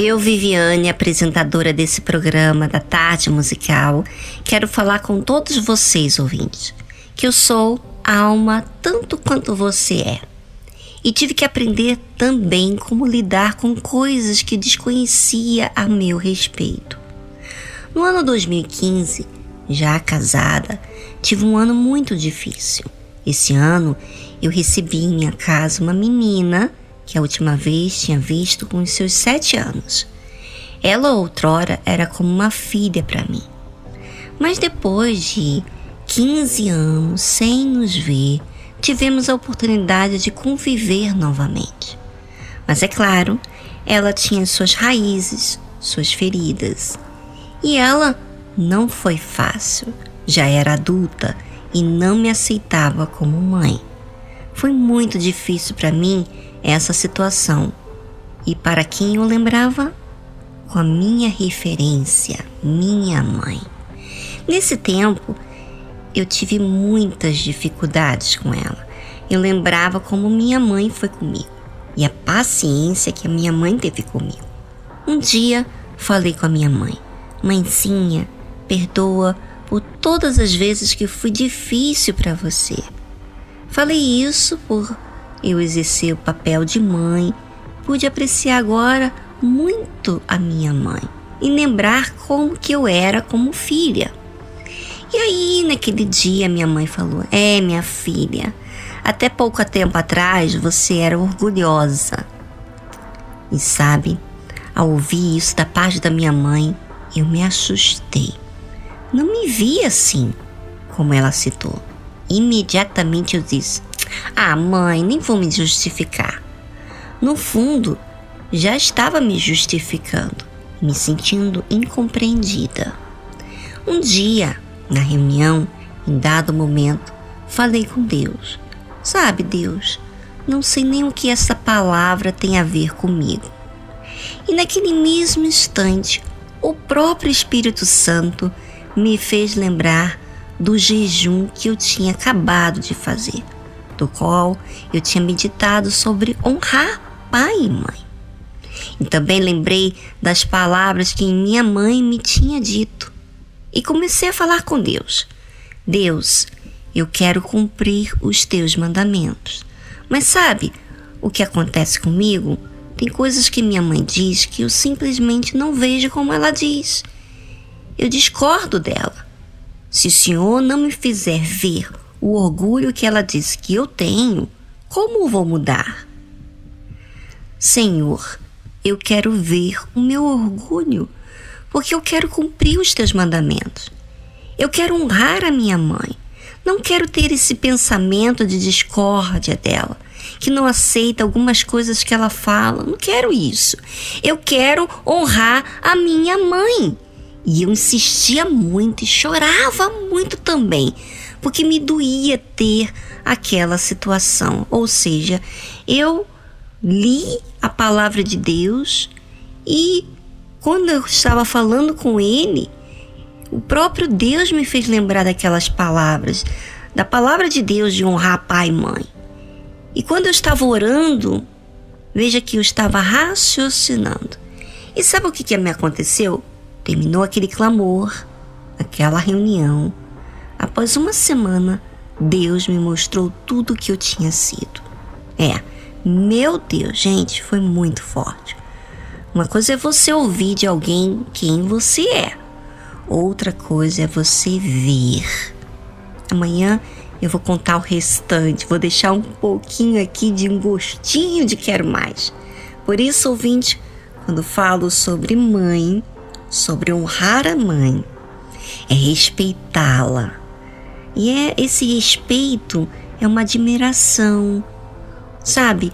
Eu, Viviane, apresentadora desse programa da Tarde Musical, quero falar com todos vocês, ouvintes, que eu sou alma tanto quanto você é. E tive que aprender também como lidar com coisas que desconhecia a meu respeito. No ano 2015, já casada, tive um ano muito difícil. Esse ano eu recebi em minha casa uma menina que a última vez tinha visto com os seus sete anos. Ela outrora era como uma filha para mim. Mas depois de 15 anos sem nos ver, tivemos a oportunidade de conviver novamente. Mas é claro, ela tinha suas raízes, suas feridas. E ela não foi fácil. Já era adulta e não me aceitava como mãe. Foi muito difícil para mim essa situação e para quem eu lembrava com a minha referência, minha mãe. Nesse tempo, eu tive muitas dificuldades com ela. Eu lembrava como minha mãe foi comigo e a paciência que a minha mãe teve comigo. Um dia falei com a minha mãe: Mãezinha, perdoa por todas as vezes que fui difícil para você. Falei isso por eu exercer o papel de mãe, pude apreciar agora muito a minha mãe e lembrar como que eu era como filha. E aí, naquele dia, minha mãe falou: É, minha filha, até pouco tempo atrás você era orgulhosa. E sabe, ao ouvir isso da parte da minha mãe, eu me assustei. Não me vi assim, como ela citou. Imediatamente eu disse: ah, mãe, nem vou me justificar. No fundo, já estava me justificando, me sentindo incompreendida. Um dia, na reunião, em dado momento, falei com Deus. Sabe, Deus, não sei nem o que essa palavra tem a ver comigo. E naquele mesmo instante, o próprio Espírito Santo me fez lembrar do jejum que eu tinha acabado de fazer do qual eu tinha meditado sobre honrar pai e mãe. E também lembrei das palavras que minha mãe me tinha dito. E comecei a falar com Deus. Deus, eu quero cumprir os teus mandamentos. Mas sabe o que acontece comigo? Tem coisas que minha mãe diz que eu simplesmente não vejo como ela diz. Eu discordo dela. Se o Senhor não me fizer ver o orgulho que ela diz que eu tenho, como vou mudar? Senhor, eu quero ver o meu orgulho, porque eu quero cumprir os teus mandamentos. Eu quero honrar a minha mãe. Não quero ter esse pensamento de discórdia dela, que não aceita algumas coisas que ela fala. Não quero isso. Eu quero honrar a minha mãe. E eu insistia muito e chorava muito também, porque me doía ter aquela situação. Ou seja, eu li a palavra de Deus e quando eu estava falando com ele, o próprio Deus me fez lembrar daquelas palavras, da palavra de Deus de honrar pai e mãe. E quando eu estava orando, veja que eu estava raciocinando. E sabe o que, que me aconteceu? Terminou aquele clamor, aquela reunião. Após uma semana, Deus me mostrou tudo o que eu tinha sido. É, meu Deus, gente, foi muito forte. Uma coisa é você ouvir de alguém quem você é, outra coisa é você ver. Amanhã eu vou contar o restante, vou deixar um pouquinho aqui de um gostinho de quero mais. Por isso, ouvinte, quando falo sobre mãe, sobre honrar a mãe, é respeitá-la, e é esse respeito é uma admiração, sabe?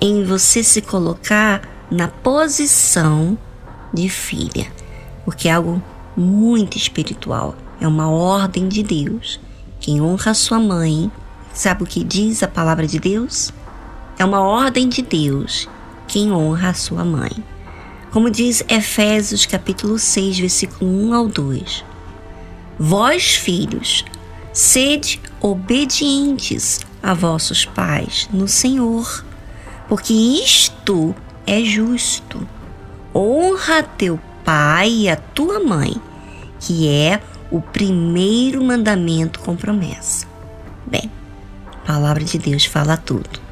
Em você se colocar na posição de filha, porque é algo muito espiritual, é uma ordem de Deus. Quem honra sua mãe, sabe o que diz a palavra de Deus? É uma ordem de Deus quem honra a sua mãe. Como diz Efésios capítulo 6, versículo 1 ao 2. Vós, filhos, Sede obedientes a vossos pais no Senhor, porque isto é justo. honra teu pai e a tua mãe, que é o primeiro mandamento com promessa. Bem, a palavra de Deus fala tudo.